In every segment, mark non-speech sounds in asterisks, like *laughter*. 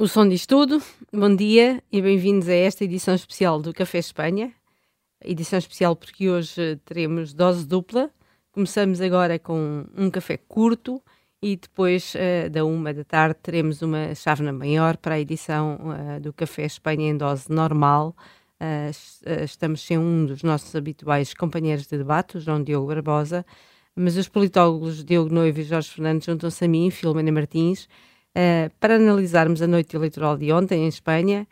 O som diz tudo. Bom dia e bem-vindos a esta edição especial do Café Espanha. Edição especial porque hoje teremos dose dupla. Começamos agora com um café curto e depois uh, da uma da tarde teremos uma chávena maior para a edição uh, do Café Espanha em dose normal. Uh, estamos sem um dos nossos habituais companheiros de debate, o João Diogo Barbosa, mas os politólogos Diogo Noivo e Jorge Fernandes juntam-se a mim, Filomena Martins, uh, para analisarmos a noite eleitoral de ontem em Espanha,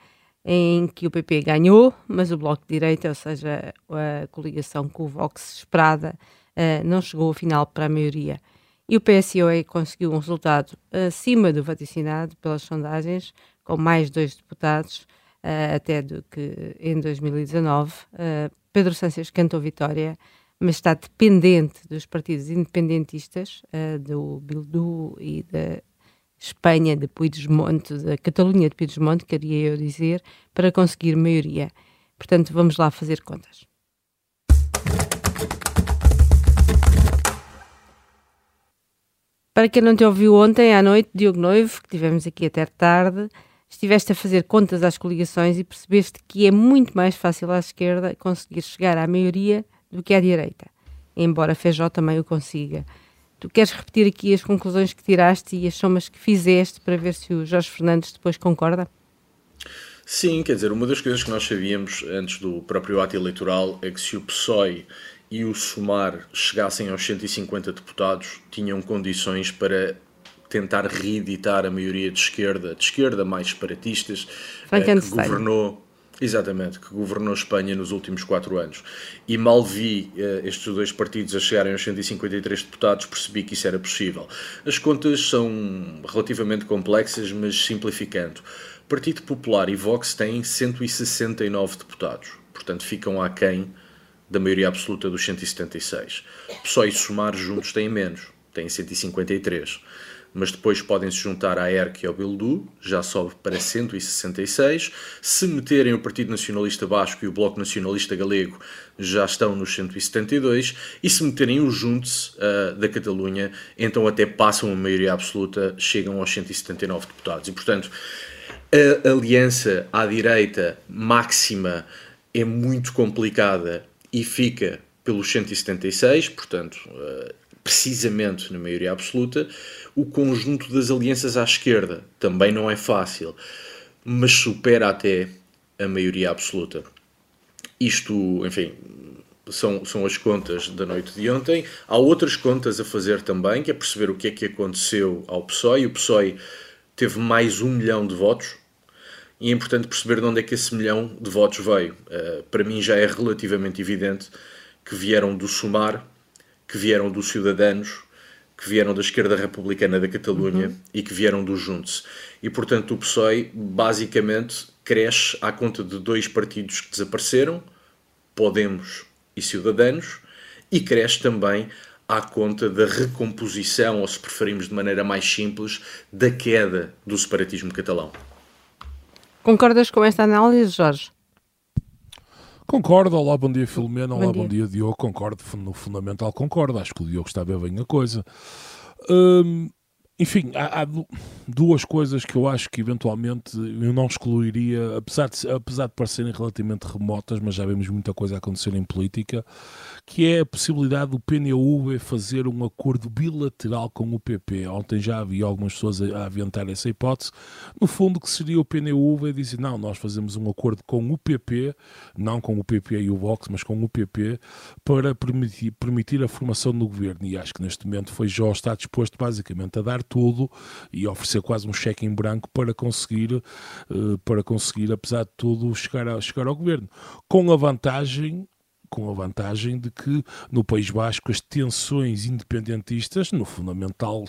em que o PP ganhou, mas o Bloco de Direita, ou seja, a coligação com o Vox esperada, uh, não chegou ao final para a maioria. E o PSOE conseguiu um resultado acima do vaticinado pelas sondagens, com mais dois deputados, uh, até do que em 2019. Uh, Pedro Sánchez cantou vitória, mas está dependente dos partidos independentistas, uh, do Bildu e da Espanha de Puigdemont, da Catalunha de Puigdemont, queria eu dizer, para conseguir maioria. Portanto, vamos lá fazer contas. Para quem não te ouviu ontem à noite, Diogo Noivo, que tivemos aqui até tarde, estiveste a fazer contas às coligações e percebeste que é muito mais fácil à esquerda conseguir chegar à maioria do que à direita, embora Feijó também o consiga. Tu queres repetir aqui as conclusões que tiraste e as somas que fizeste para ver se o Jorge Fernandes depois concorda? Sim, quer dizer, uma das coisas que nós sabíamos antes do próprio ato eleitoral é que se o PSOE e o SUMAR chegassem aos 150 deputados, tinham condições para tentar reeditar a maioria de esquerda, de esquerda mais separatistas, eh, que governou Exatamente, que governou Espanha nos últimos quatro anos. E mal vi uh, estes dois partidos a chegarem aos 153 deputados, percebi que isso era possível. As contas são relativamente complexas, mas simplificando. Partido Popular e Vox têm 169 deputados, portanto ficam aquém da maioria absoluta dos 176. PSOE e Somar juntos têm menos, têm 153 mas depois podem se juntar à ERC e ao Bildu, já sobe para 166. Se meterem o Partido Nacionalista Basco e o Bloco Nacionalista Galego, já estão nos 172. E se meterem o Juntos uh, da Catalunha, então até passam a maioria absoluta, chegam aos 179 deputados. E portanto, a aliança à direita máxima é muito complicada e fica pelos 176, portanto, uh, precisamente na maioria absoluta, o conjunto das alianças à esquerda também não é fácil, mas supera até a maioria absoluta. Isto, enfim, são, são as contas da noite de ontem. Há outras contas a fazer também, que é perceber o que é que aconteceu ao PSOE. O PSOE teve mais um milhão de votos, e é importante perceber de onde é que esse milhão de votos veio. Uh, para mim já é relativamente evidente que vieram do Sumar, que vieram dos Ciudadanos, que vieram da esquerda republicana da Catalunha uhum. e que vieram do Juntos. E, portanto, o PSOE basicamente cresce à conta de dois partidos que desapareceram, Podemos e Ciudadanos, e cresce também à conta da recomposição, ou se preferimos de maneira mais simples, da queda do separatismo catalão. Concordas com esta análise, Jorge? Concordo, olá, bom dia Filomena, olá, bom dia. bom dia Diogo, concordo, no fundamental concordo, acho que o Diogo está a ver bem a coisa. Hum, enfim, há, há, duas coisas que eu acho que eventualmente eu não excluiria, apesar de, apesar de parecerem relativamente remotas, mas já vemos muita coisa a acontecer em política, que é a possibilidade do PNUV fazer um acordo bilateral com o PP. Ontem já havia algumas pessoas a, aventar essa hipótese. No fundo, que seria o PNUV dizer, não, nós fazemos um acordo com o PP, não com o PP e o Vox, mas com o PP, para permitir, permitir a formação do governo. E acho que neste momento foi já está disposto basicamente a dar tudo e oferecer quase um cheque em branco para conseguir, uh, para conseguir, apesar de tudo, chegar, a, chegar ao governo. Com a vantagem com a vantagem de que no País Basco as tensões independentistas, no fundamental,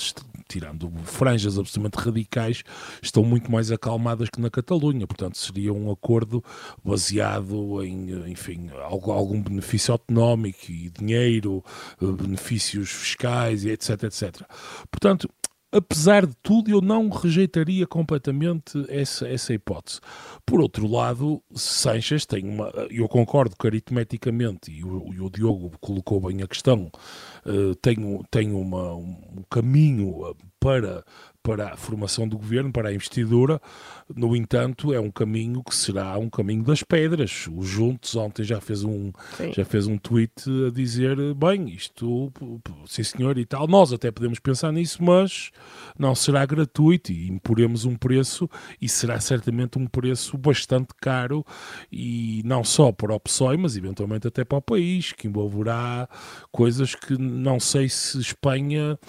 tirando franjas absolutamente radicais, estão muito mais acalmadas que na Catalunha. Portanto, seria um acordo baseado em, enfim, algum benefício autonómico e dinheiro, eh, benefícios fiscais e etc, etc. Portanto, apesar de tudo, eu não rejeitaria completamente essa, essa hipótese. Por outro lado, Sanches tem uma. Eu concordo que aritmeticamente, e o, e o Diogo colocou bem a questão, uh, tem, tem uma, um caminho para para a formação do governo, para a investidura. No entanto, é um caminho que será um caminho das pedras. O Juntos ontem já fez um, já fez um tweet a dizer: bem, isto, sim senhor e tal, nós até podemos pensar nisso, mas não será gratuito e imporemos um preço e será certamente um preço bastante caro e não só para o PSOE, mas eventualmente até para o país, que envolverá coisas que não sei se Espanha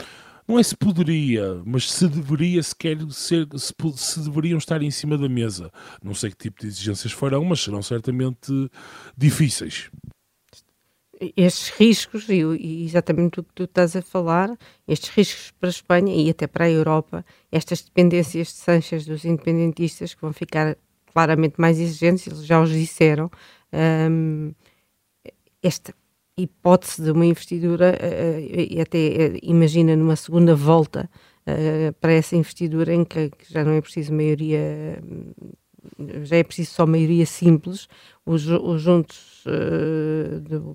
não é se poderia, mas se deveria sequer ser, se, se, deveriam estar em cima da mesa. Não sei que tipo de exigências farão, mas serão certamente difíceis. Estes riscos, e, exatamente o que tu estás a falar, estes riscos para a Espanha e até para a Europa, estas dependências de sanchas dos independentistas que vão ficar claramente mais exigentes, eles já os disseram, um, esta hipótese de uma investidura, uh, e até uh, imagina numa segunda volta para essa investidura em que, já não é preciso maioria, já é preciso só maioria simples, os, os juntos do,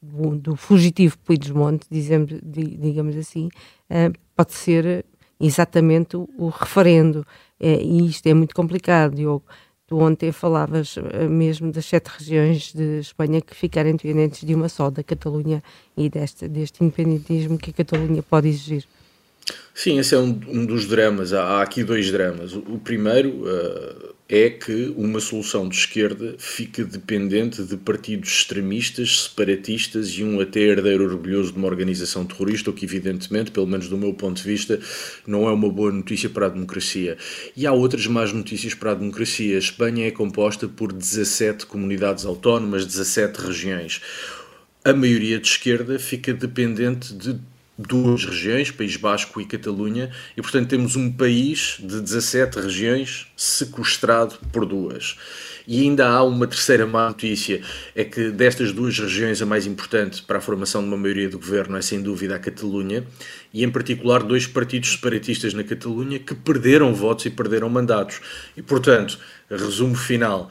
do, do, fugitivo Puigdemont, digamos assim, pode ser exatamente o referendo, e isto é muito complicado, Diogo. Tu ontem falavas eh, mesmo das sete regiões de Espanha que ficarem dependentes de uma só, da Catalunha e deste, deste independentismo que a Catalunha pode exigir. Sim, esse é um, um dos dramas. Há, há, aqui dois dramas. O, o primeiro uh, é que uma solução de esquerda fica dependente de partidos extremistas, separatistas e um até herdeiro orgulhoso de uma organização terrorista, o que, evidentemente, pelo menos do meu ponto de vista, não é uma boa notícia para a democracia. E há outras más notícias para a democracia. A Espanha é composta por 17 comunidades autónomas, 17 regiões. A maioria de esquerda fica dependente de duas regiões, País Basco e Catalunha, e portanto temos um país de 17 regiões sequestrado por duas. E ainda há uma terceira má notícia, é que destas duas regiões a mais importante para a formação de uma maioria do governo é sem dúvida a Catalunha, e em particular dois partidos separatistas na Catalunha que perderam votos e perderam mandatos. E portanto, resumo final,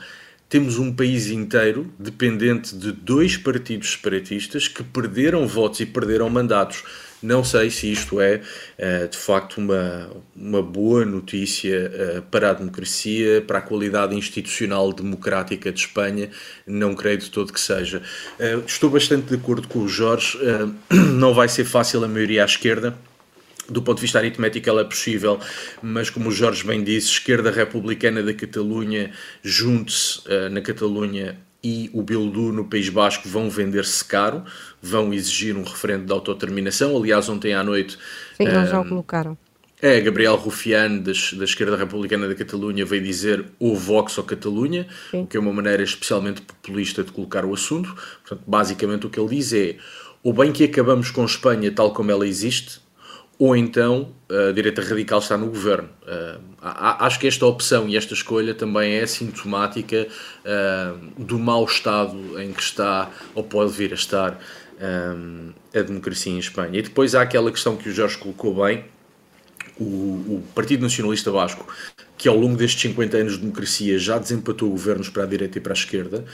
temos um país inteiro dependente de dois partidos separatistas que perderam votos e perderam mandatos. Não sei se isto é, eh, de facto, uma, uma boa notícia eh, para a democracia, para a qualidade institucional democrática de Espanha. Não creio de todo que seja. Eh, estou bastante de acordo com o Jorge. *clears throat* Não vai ser fácil a maioria à esquerda do ponto de vista aritmético ela é possível, mas como o Jorge bem disse, esquerda republicana da Catalunha junte-se na Catalunha e o Bildu no País Basco vão vender-se caro, vão exigir um referendo de autodeterminação. Aliás, ontem à noite. Sim, eles já o colocaram. É, Gabriel Rufián, da esquerda republicana da Catalunha, veio dizer o Vox ou Catalunha, Sim. o que é uma maneira especialmente populista de colocar o assunto. Portanto, basicamente o que ele diz é: ou bem que acabamos com Espanha tal como ela existe, ou então a direita radical está no governo. Uh, acho que esta opção e esta escolha também é sintomática uh, do mau estado em que está, ou pode vir a estar, um, a democracia em Espanha. E depois há aquela questão que o Jorge colocou bem, o, Partido Nacionalista Basco, que ao longo destes 50 anos de democracia já desempatou governos para a direita e para a esquerda,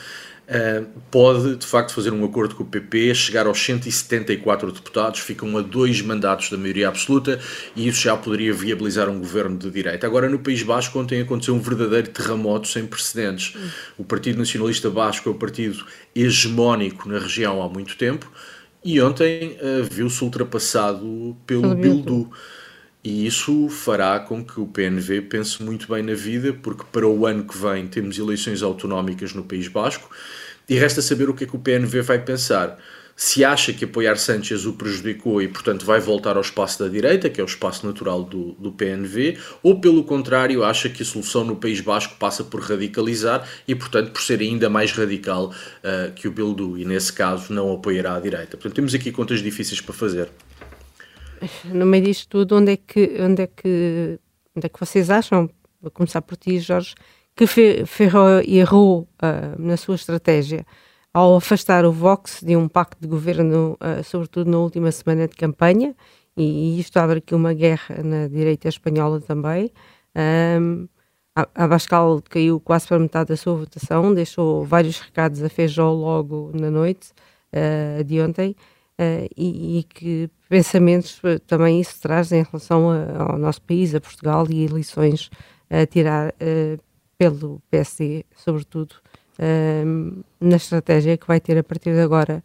pode de facto fazer um acordo com o PP, chegar aos 174 deputados, ficam a dois mandatos da maioria absoluta e isso já poderia viabilizar um governo de direita. Agora, no País Basco, ontem aconteceu um verdadeiro terremoto sem precedentes. O Partido Nacionalista Basco é o partido hegemónico na região há muito tempo e ontem uh, viu-se ultrapassado pelo Bildu. E isso fará com que o PNV pense muito bem na vida, porque para o ano que vem temos eleições autonómicas no País Basco e resta saber o que é que o PNV vai pensar. Se acha que apoiar Sánchez o prejudicou e, portanto, vai voltar ao espaço da direita, que é o espaço natural do, do PNV, ou, pelo contrário, acha que a solução no País Basco passa por radicalizar e, portanto, por ser ainda mais radical uh, que o Bildu, e nesse caso não apoiará a direita. Portanto, temos aqui contas difíceis para fazer no meio disto tudo, onde é que, onde é que, onde é que vocês acham, vou começar por ti, Jorge, que Ferro errou uh, na sua estratégia ao afastar o Vox de um pacto de governo, uh, sobretudo na última semana de campanha, e, isto abre aqui uma guerra na direita espanhola também. Um, a Abascal caiu quase para metade da sua votação, deixou vários recados a Feijó logo na noite uh, de ontem. uh, e, e, que pensamentos uh, também isso traz em relação a, ao nosso país, a Portugal e lições a tirar uh, pelo PSD, sobretudo na estratégia que vai ter a partir de agora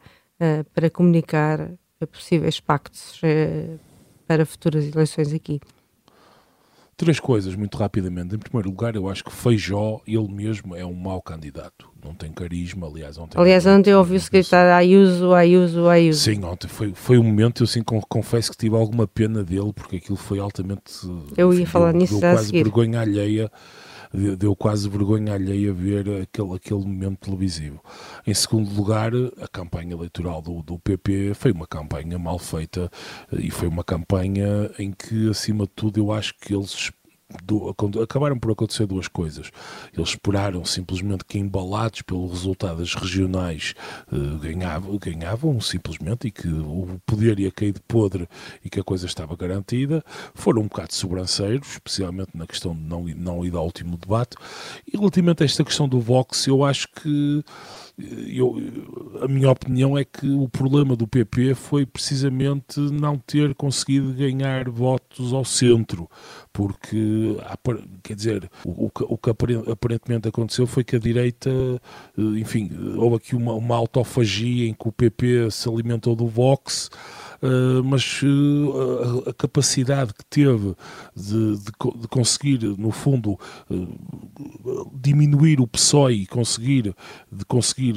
para comunicar possíveis pactos para futuras eleições aqui. Três coisas, muito rapidamente. Em primeiro lugar, eu acho que Feijó, ele mesmo, é um mau candidato. Não tem carisma, aliás, ontem... Aliás, ontem ouvi-se gritar Ayuso, Ayuso, Ayuso. Sim, ontem foi, foi um momento, eu assim, confesso que tive alguma pena dele, porque aquilo foi altamente... Eu ia falar nisso deu quase seguir. vergonha alheia deu quase vergonha alheia ver aquele, aquele momento televisivo. Em segundo lugar, a campanha eleitoral do, do PP foi uma campanha mal feita e foi uma campanha em que, acima de tudo, eu acho que eles do, acabaram por acontecer duas coisas. Eles esperaram simplesmente que, embalados pelo resultado das regionais, uh, ganhavam, ganhavam simplesmente e que o poder ia cair de podre e que a coisa estava garantida. Foram um bocado sobranceiros, especialmente na questão de não, não ir ao último debate. E relativamente a esta questão do Vox, eu acho que eu, a minha opinião é que o problema do PP foi precisamente não ter conseguido ganhar votos ao centro, porque, quer dizer, o, o que aparentemente aconteceu foi que a direita, enfim, houve aqui uma, uma autofagia em que o PP se alimentou do Vox mas uh, a, capacidade que teve de, de, de conseguir, no fundo, uh, diminuir o PSOE e conseguir, de conseguir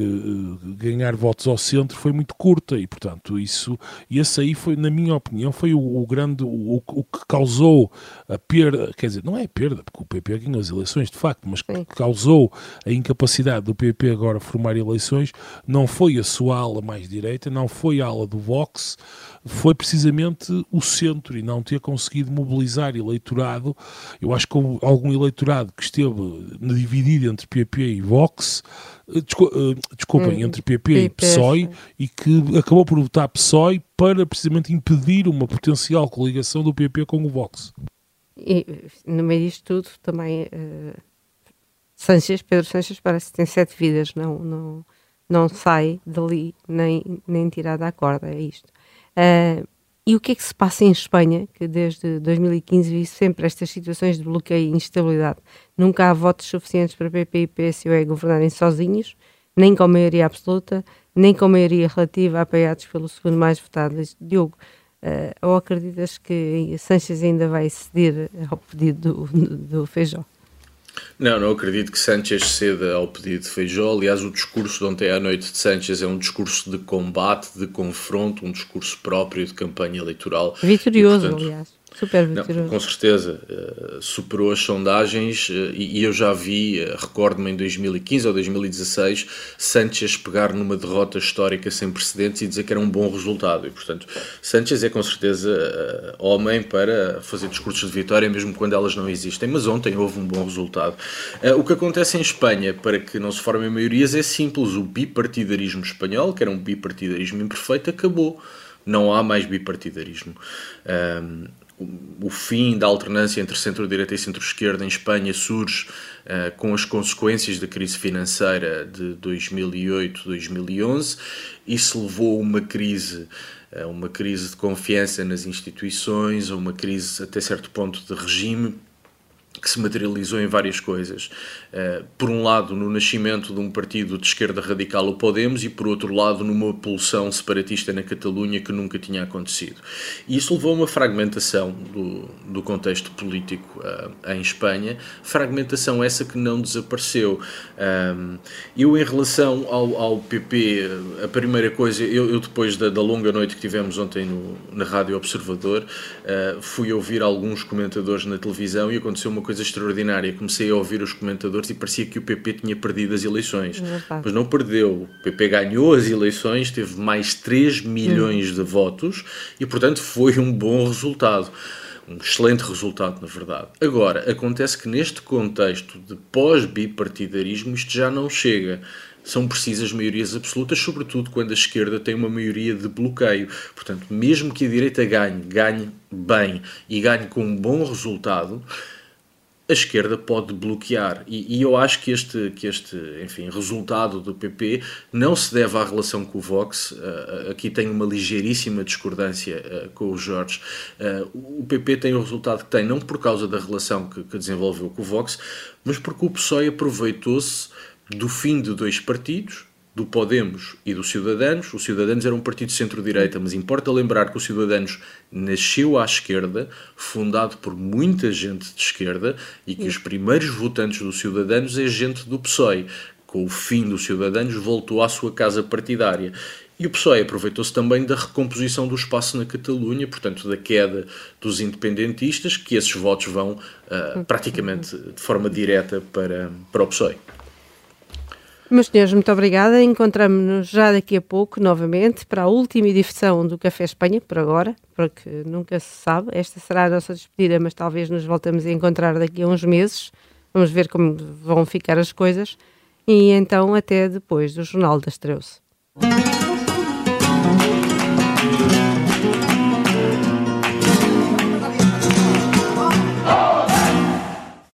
ganhar votos ao centro foi muito curta e, portanto, isso, e esse aí foi, na minha opinião, foi o, o grande, o, o, que causou a perda, quer dizer, não é perda, porque o PP ganhou as eleições de facto, mas que causou a incapacidade do PP agora formar eleições, não foi a sua ala mais direita, não foi a ala do Vox, foi precisamente o centro e não ter conseguido mobilizar eleitorado. Eu acho que algum eleitorado que esteve dividido entre PP e Vox, eh, eh, desculpem, hum, entre PP e PSOE, e que acabou por votar PSOE para precisamente impedir uma potencial coligação do PP com o Vox. E no meio disto tudo também uh, Sanches, Pedro Sanches parece que tem sete vidas, não, não, não sai dali nem, nem tirado à corda, é isto. Uh, e o que é que se passa em Espanha, que desde 2015 vive sempre estas situações de bloqueio e instabilidade? Nunca há votos suficientes para PP e PSOE governarem sozinhos, nem com maioria absoluta, nem com maioria relativa, apoiados pelo segundo mais votado. Diogo, uh, ou acreditas que Sanches ainda vai ceder ao pedido do, do Feijó? Não, não acredito que Sanchez ceda ao pedido de Feijó. Aliás, o discurso de ontem à noite de Sanchez é um discurso de combate, de confronto, um discurso próprio de campanha eleitoral. Vitorioso, e, portanto, aliás. Super Não, com certeza, uh, superou as sondagens uh, e, eu já vi, uh, recordo-me em 2015 ou 2016, Sanchez pegar numa derrota histórica sem precedentes e dizer que era um bom resultado. E, portanto, Sanchez é com certeza homem para fazer discursos de vitória, mesmo quando elas não existem. Mas ontem houve um bom resultado. o que acontece em Espanha, para que não se formem maiorias, é simples. O bipartidarismo espanhol, que era um bipartidarismo imperfeito, acabou. Não há mais bipartidarismo. Um, o fim da alternância entre centro-direita e centro-esquerda em Espanha surge uh, com as consequências da crise financeira de 2008-2011. Isso levou a uma crise, uma crise de confiança nas instituições, uma crise até certo ponto de regime que se materializou em várias coisas. Uh, por um lado, no nascimento de um partido de esquerda radical, o Podemos, e por outro lado, numa pulsão separatista na Catalunha que nunca tinha acontecido. E isso levou a uma fragmentação do, do contexto político uh, em Espanha, fragmentação essa que não desapareceu. Um, eu, em relação ao, ao PP, a primeira coisa, eu, eu depois da, da, longa noite que tivemos ontem no, na Rádio Observador, fui ouvir alguns comentadores na televisão e aconteceu uma coisa extraordinária. Comecei a ouvir os comentadores e parecia que o PP tinha perdido as eleições. Mas não perdeu. O PP ganhou as eleições, teve mais 3 milhões hum. de votos e, portanto, foi um bom resultado. Um excelente resultado, na verdade. Agora, acontece que neste contexto de pós-bipartidarismo isto já não chega são precisas maiorias absolutas, sobretudo quando a esquerda tem uma maioria de bloqueio. Portanto, mesmo que a direita ganhe, ganhe bem e ganhe com um bom resultado, a esquerda pode bloquear. E, e, eu acho que este, que este enfim, resultado do PP não se deve à relação com o Vox. Uh, aqui tem uma ligeiríssima discordância uh, com o Jorge. Uh, o PP tem o resultado que tem, não por causa da relação que, que desenvolveu com o Vox, mas porque o PSOE aproveitou-se do fim de dois partidos, do Podemos e do Ciudadanos. O Ciudadanos era um partido de centro-direita, mas importa lembrar que o Ciudadanos nasceu à esquerda, fundado por muita gente de esquerda, e que os primeiros votantes do Ciudadanos é gente do PSOE. Com o fim do Ciudadanos, voltou à sua casa partidária. E o PSOE aproveitou-se também da recomposição do espaço na Catalunha, portanto, da queda dos independentistas, que esses votos vão uh, praticamente de forma direta para, para o PSOE. Meus senhores, muito obrigada. Encontramos-nos já daqui a pouco, novamente, para a última edição do Café Espanha, por agora, porque nunca se sabe. Esta será a nossa despedida, mas talvez nos voltemos a encontrar daqui a uns meses. Vamos ver como vão ficar as coisas. E então, até depois do Jornal das Treuze.